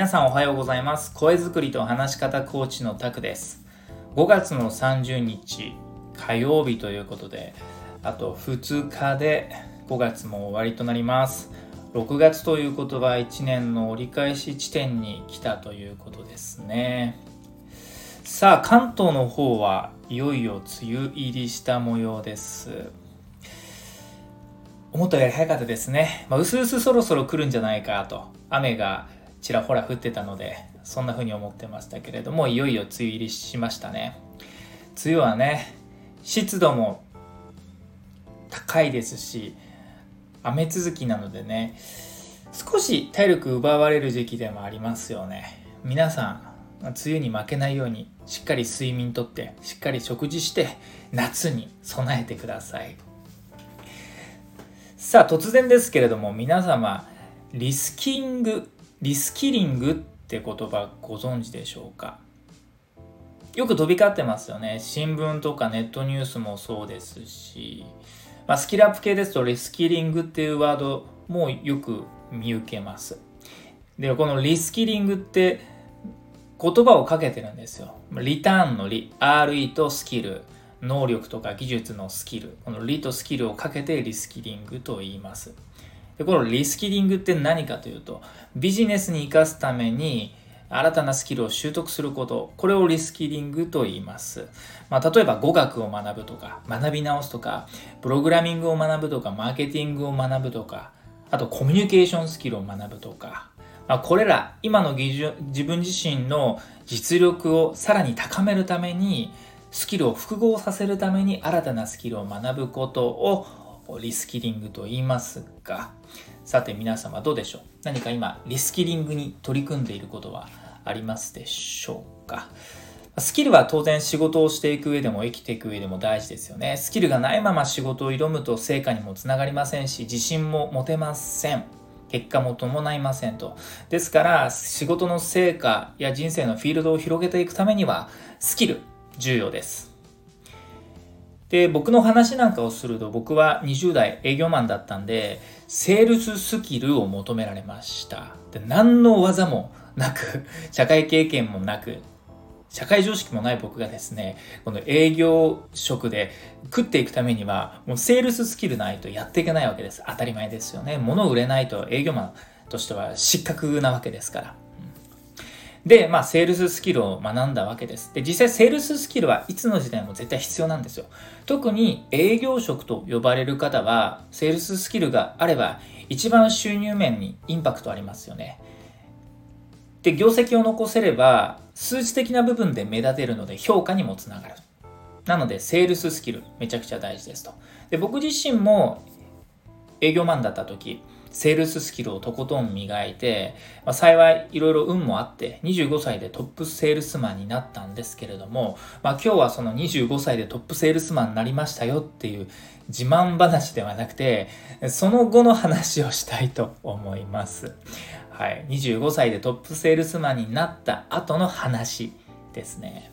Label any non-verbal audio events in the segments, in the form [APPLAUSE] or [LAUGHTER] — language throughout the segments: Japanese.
皆さんおはようございます。声作りと話し方コーチのタクです。5月の30日火曜日ということであと2日で5月も終わりとなります。6月ということは1年の折り返し地点に来たということですね。さあ関東の方はいよいよ梅雨入りした模様です。思ったより早かったですね。まあ、うすうすそろそろ来るんじゃないかと、雨がちらほら降ってたので、そんな風に思ってましたけれども、いよいよ梅雨入りしましたね。梅雨はね、湿度も高いですし、雨続きなのでね、少し体力奪われる時期でもありますよね。皆さん、梅雨に負けないように、しっかり睡眠とって、しっかり食事して、夏に備えてください。さあ突然ですけれども皆様リスキングリスキリングって言葉ご存知でしょうか？よく飛び交ってますよね。新聞とかネットニュースもそうですし、まあ、スキルアップ系ですとリスキリングっていうワードもよく見受けます。でこのリスキリングって言葉をかけてるんですよ。リターンのリ RE とスキル能力とか技術のスキルこのリとスキルをかけてリスキリングと言います。でこのリスキリングって何かというとビジネスに生かすために新たなスキルを習得することこれをリスキリングと言います、まあ、例えば語学を学ぶとか学び直すとかプログラミングを学ぶとかマーケティングを学ぶとかあとコミュニケーションスキルを学ぶとか、まあ、これら今の技術自分自身の実力をさらに高めるためにスキルを複合させるために新たなスキルを学ぶことをリスキリングと言いますが、さて皆様どうでしょう？何か今リスキリングに取り組んでいることはありますでしょうか？スキルは当然仕事をしていく上でも生きていく上でも大事ですよね。スキルがないまま仕事を挑むと成果にもつながりませんし、自信も持てません。結果も伴いませんと。ですから、仕事の成果や人生のフィールドを広げていくためには、スキル、重要です。で、僕の話なんかをすると、僕は20代営業マンだったんで、セールススキルを求められました。で、何の技もなく、[LAUGHS] 社会経験もなく、社会常識もない僕がですね、この営業職で食っていくためには、もうセールススキルないとやっていけないわけです。当たり前ですよね。物を売れないと営業マンとしては失格なわけですから。で、まあ、セールススキルを学んだわけです。で、実際セールススキルはいつの時代も絶対必要なんですよ。特に営業職と呼ばれる方は、セールススキルがあれば、一番収入面にインパクトありますよね。で、業績を残せれば、数値的な部分で目立てるので評価にもつながる。なので、セールススキル、めちゃくちゃ大事ですと。で、僕自身も営業マンだった時、セールススキルをとことん磨いて、まあ、幸いいろいろ運もあって25歳でトップセールスマンになったんですけれども、まあ、今日はその25歳でトップセールスマンになりましたよっていう自慢話ではなくてその後の話をしたいと思います。はい、25歳でトップセールスマンになった後の話ですね。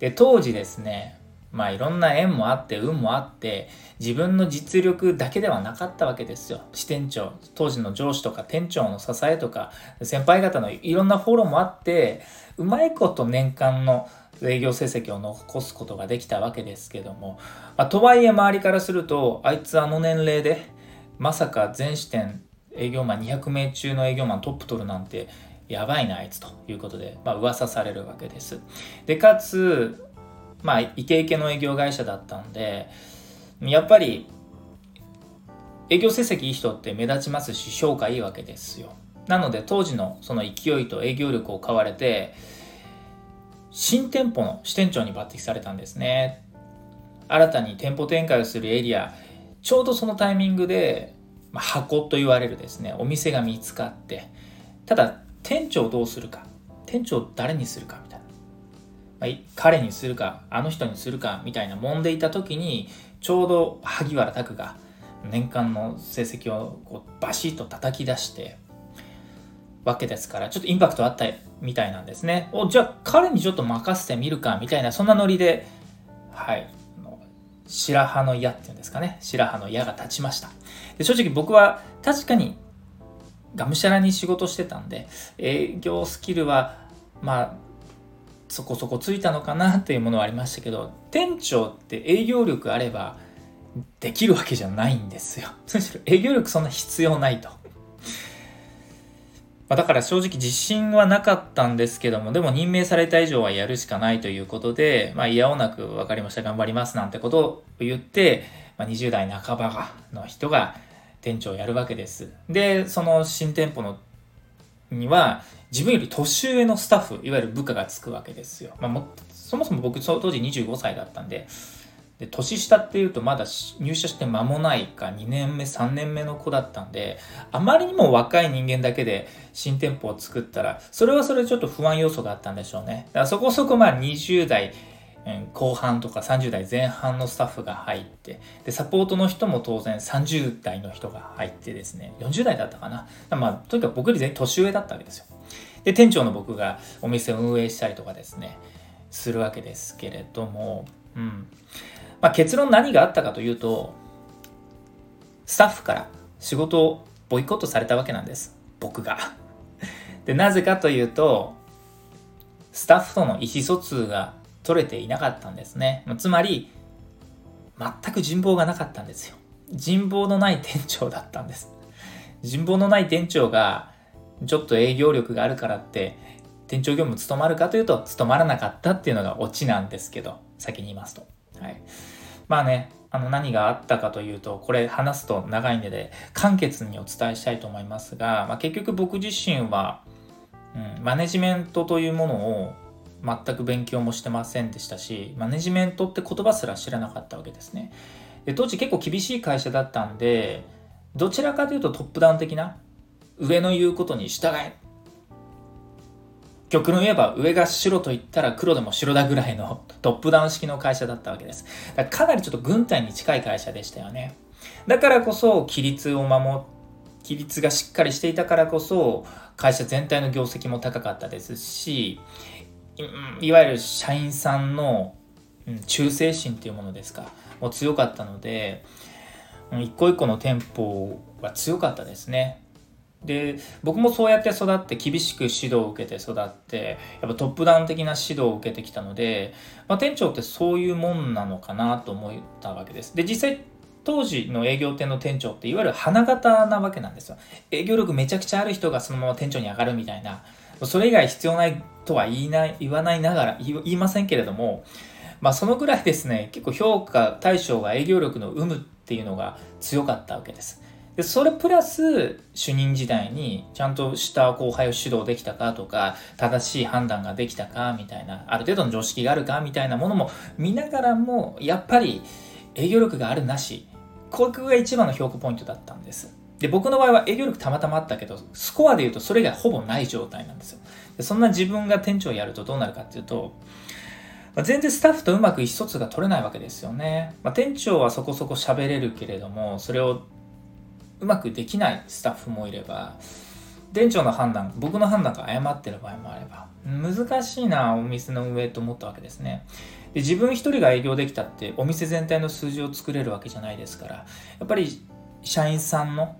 で当時ですねまあいろんな縁もあって運もあって自分の実力だけではなかったわけですよ支店長当時の上司とか店長の支えとか先輩方のいろんなフォローもあってうまいこと年間の営業成績を残すことができたわけですけども、まあ、とはいえ周りからするとあいつあの年齢でまさか全支店営業マン200名中の営業マントップ取るなんてやばいなあいつということで、まあ噂されるわけです。で、かつ、まあ、イケイケの営業会社だったんで、やっぱり、営業成績いい人って目立ちますし、評価いいわけですよ。なので、当時のその勢いと営業力を買われて、新店舗の支店長に抜擢されたんですね。新たに店舗展開をするエリア、ちょうどそのタイミングで、まあ、箱と言われるですね、お店が見つかって、ただ、店長をどうするか、店長を誰にするか。彼にするか、あの人にするか、みたいな揉んでいた時に、ちょうど萩原拓が年間の成績をこうバシッと叩き出してわけですから、ちょっとインパクトあったみたいなんですね。お、じゃあ彼にちょっと任せてみるか、みたいな、そんなノリで、はい、白羽の矢っていうんですかね、白羽の矢が立ちました。で正直僕は確かにがむしゃらに仕事してたんで営業スキルはまあそこそこついたのかなっていうものはありましたけど店長って営業力あればできるわけじゃないんですよ。[LAUGHS] むしろ営業力そんな必要ないと。まだから正直自信はなかったんですけども、でも任命された以上はやるしかないということで、まあ嫌おなく分かりました、頑張りますなんてことを言って、まあ、20代半ばの人が店長をやるわけです。で、その新店舗のには自分より年上のスタッフ、いわゆる部下がつくわけですよ。まあ、もそもそも僕当時25歳だったんで、で年下っていうとまだ入社して間もないか2年目3年目の子だったんであまりにも若い人間だけで新店舗を作ったらそれはそれちょっと不安要素があったんでしょうね。だからそこそこまあ20代後半とか30代前半のスタッフが入ってでサポートの人も当然30代の人が入ってですね40代だったかな。まあとにかく僕より全員年上だったわけですよ。で店長の僕がお店を運営したりとかですねするわけですけれどもうんまあ、結論何があったかというと、スタッフから仕事をボイコットされたわけなんです。僕が。で、なぜかというと、スタッフとの意思疎通が取れていなかったんですね。つまり、全く人望がなかったんですよ。人望のない店長だったんです。人望のない店長が、ちょっと営業力があるからって、店長業務務まるかというと、務まらなかったっていうのがオチなんですけど、先に言いますと。はい。まあね、あの何があったかというと、これ話すと長いんで、簡潔にお伝えしたいと思いますが、まあ、結局僕自身は、うん、マネジメントというものを全く勉強もしてませんでしたし、マネジメントって言葉すら知らなかったわけですね。で当時結構厳しい会社だったんで、どちらかというとトップダウン的な、上の言うことに従え極論言えば上が白と言ったら黒でも白だぐらいの [LAUGHS] トップダウン式の会社だったわけです。だからかなりちょっと軍隊に近い会社でしたよね。だからこそ規律を守規律がしっかりしていたからこそ会社全体の業績も高かったですしいわゆる社員さんの忠誠心っていうものですかもう強かったので一個一個の店舗は強かったですねで僕もそうやって育って厳しく指導を受けて育ってやっぱトップダウン的な指導を受けてきたので、まあ、店長ってそういうもんなのかなと思ったわけです。で実際当時の営業店の店長っていわゆる花形なわけなんですよ。営業力めちゃくちゃある人がそのまま店長に上がるみたいな。それ以外必要ないとは言いない言わないながら言いませんけれどもまあそのぐらいですね結構評価対象が営業力の有無っていうのが強かったわけです。でそれプラス主任時代にちゃんとした後輩を指導できたかとか正しい判断ができたかみたいなある程度の常識があるかみたいなものも見ながらもやっぱり営業力があるなしここが一番の評価ポイントだったんですで僕の場合は営業力たまたまあったけどスコアで言うとそれがほぼない状態なんですよでそんな自分が店長やるとどうなるかっていうとま、全然スタッフとうまく意思疎通が取れないわけですよね。まあ、店長はそこそこ喋れるけれども、それをうまくできないスタッフもいれば店長の判断僕の判断が誤ってる場合もあれば難しいなお店の運営と思ったわけですね。で自分一人が営業できたってお店全体の数字を作れるわけじゃないですからやっぱり社員さんの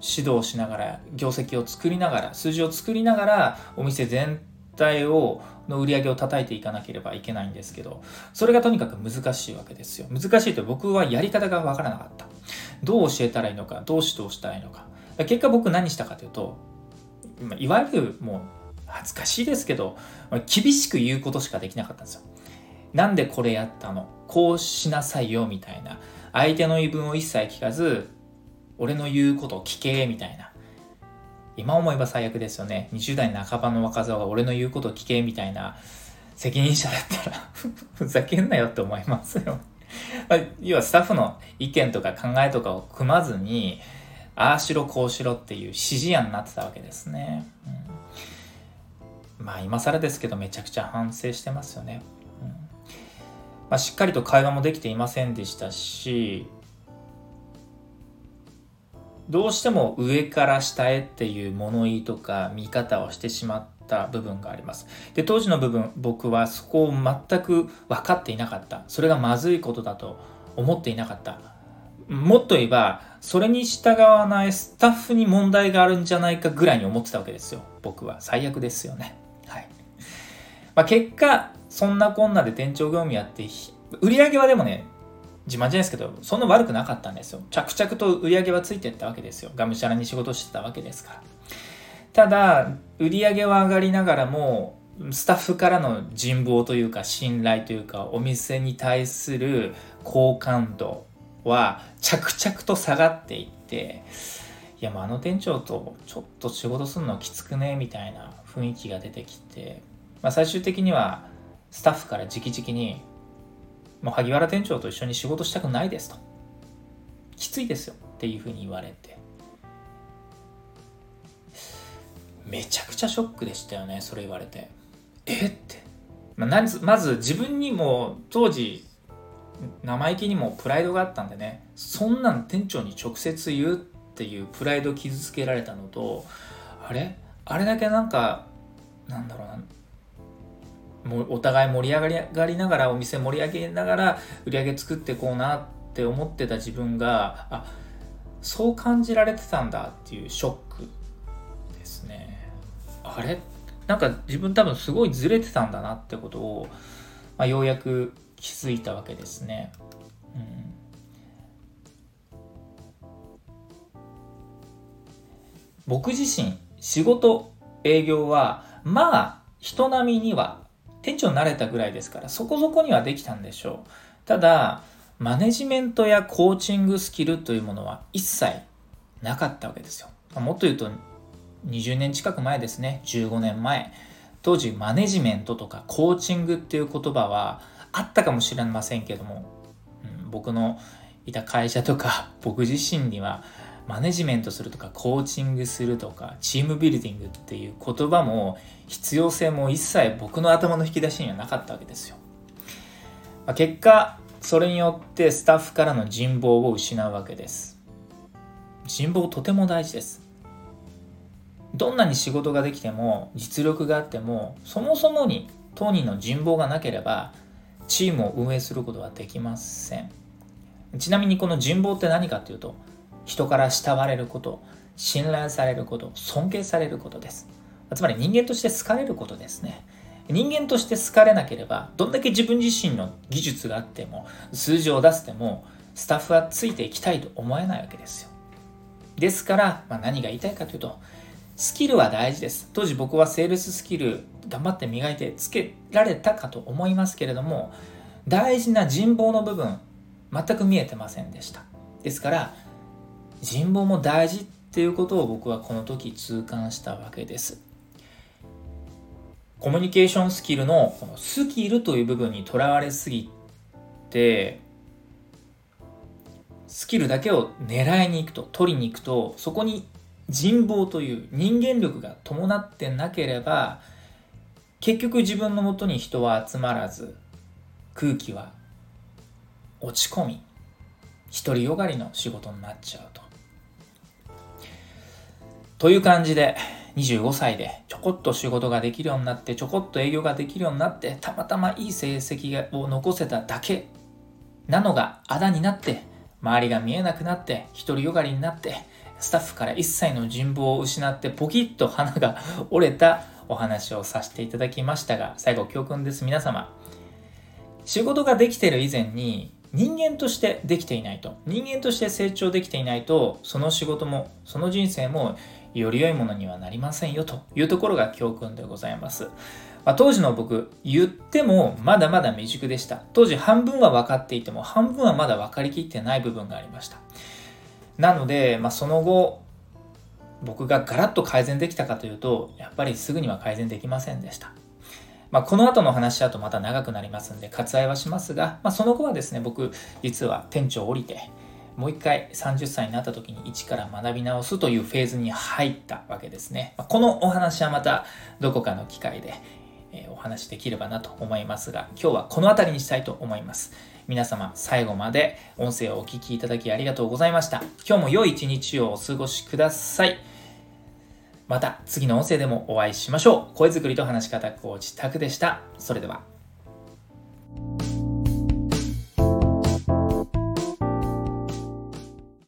指導をしながら業績を作りながら数字を作りながらお店全体をの売り上げを叩いていかなければいけないんですけどそれがとにかく難しいわけですよ。難しいと僕はやり方がわからなかった。どう教えたらいいのかどう指導したらいいのか。結果僕何したかというといわゆるもう恥ずかしいですけど厳しく言うことしかできなかったんですよ。なんでこれやったの？こうしなさいよみたいな。相手の言い分を一切聞かず俺の言うことを聞けみたいな。今思えば最悪ですよね20代半ばの若造が俺の言うことを聞けみたいな責任者だったらふざけんなよって思いますよ [LAUGHS] まあ、要はスタッフの意見とか考えとかを組まずに、ああしろこうしろっていう指示案になってたわけですね。うん、まあ今更ですけどめちゃくちゃ反省してますよね。うんまあ、しっかりと会話もできていませんでしたし、どうしても上から下へっていう物言いとか見方をしてしまった部分があります。で、当時の部分、僕はそこを全く分かっていなかった。それがまずいことだと思っていなかった。もっと言えばそれに従わないスタッフに問題があるんじゃないかぐらいに思ってたわけですよ僕は最悪ですよねはい、まあ、結果そんなこんなで店長業務やって売り上げはでもね自慢じゃないですけどそんな悪くなかったんですよ。着々と売り上げはついてったわけですよ。がむしゃらに仕事してたわけですから。ただ売り上げは上がりながらもスタッフからの人望というか信頼というかお店に対する好感度は着々と下がっていっていやもうあの店長とちょっと仕事するのきつくねみたいな雰囲気が出てきて、まあ、最終的にはスタッフから直々にもう萩原店長と一緒に仕事したくないですと。きついですよっていうふうに言われて。めちゃくちゃショックでしたよねそれ言われて。えって、まあ、まず自分にも当時生意気にもプライドがあったんでね。そんなん店長に直接言うっていうプライド傷つけられたのとあれ？あれだけなんかなんだろうな。もお互い盛り上がりながらお店盛り上げながら売り上げ作っていこうなって思ってた自分があそう感じられてたんだっていうショックですね。あれ？なんか自分多分すごいずれてたんだなってことを、まあ、ようやく気づいたわけですね。うん、僕自身仕事営業はまあ人並みには店長になれたぐらいですからそこそこにはできたんでしょう。ただマネジメントやコーチングスキルというものは一切なかったわけですよ。もっと言うと20年近く前ですね。15年前。当時マネジメントとかコーチングっていう言葉はあったかもしれませんけども、うん、僕のいた会社とか僕自身にはマネジメントするとかコーチングするとかチームビルディングっていう言葉も必要性も一切僕の頭の引き出しにはなかったわけですよ。まあ、結果それによってスタッフからの人望を失うわけです。人望とても大事です。どんなに仕事ができても実力があってもそもそもに当人の人望がなければチームを運営することはできませんちなみにこの人望って何かっていうと人から慕われること信頼されること尊敬されることですつまり人間として好かれることですね人間として好かれなければどんだけ自分自身の技術があっても数字を出してもスタッフはついていきたいと思えないわけですよですから、まあ、何が言いたいかというとスキルは大事です。当時僕はセールススキル頑張って磨いてつけられたかと思いますけれども、大事な人望の部分、全く見えてませんでした。ですから、人望も大事っていうことを僕はこの時痛感したわけです。コミュニケーションスキルのこのスキルという部分にとらわれすぎて、スキルだけを狙いに行くと、取りに行くと、そこに人望という人間力が伴ってなければ結局自分のもとに人は集まらず空気は落ち込み独りよがりの仕事になっちゃうと。という感じで25歳でちょこっと仕事ができるようになってちょこっと営業ができるようになってたまたまいい成績を残せただけなのがあだになって周りが見えなくなって独りよがりになってスタッフから一切の人望を失ってポキッと花が [LAUGHS] 折れたお話をさせていただきましたが、最後教訓です。皆様。仕事ができている以前に人間としてできていないと。人間として成長できていないと、その仕事も、その人生もより良いものにはなりませんよというところが教訓でございます。まあ、当時の僕、言ってもまだまだ未熟でした。当時半分は分かっていても半分はまだ分かりきってない部分がありました。なので、まあ、その後僕がガラッと改善できたかというとやっぱりすぐには改善できませんでした。まあ、この後の話だとまた長くなりますんで割愛はしますが、まあ、その後はですね僕実は店長降りてもう一回30歳になった時に一から学び直すというフェーズに入ったわけですね。このお話はまたどこかの機会でお話できればなと思いますが今日はこの辺りにしたいと思います。皆様最後まで音声をお聴きいただきありがとうございました。今日も良い一日をお過ごしください。また次の音声でもお会いしましょう。声作りと話し方コーチタクでした。それでは。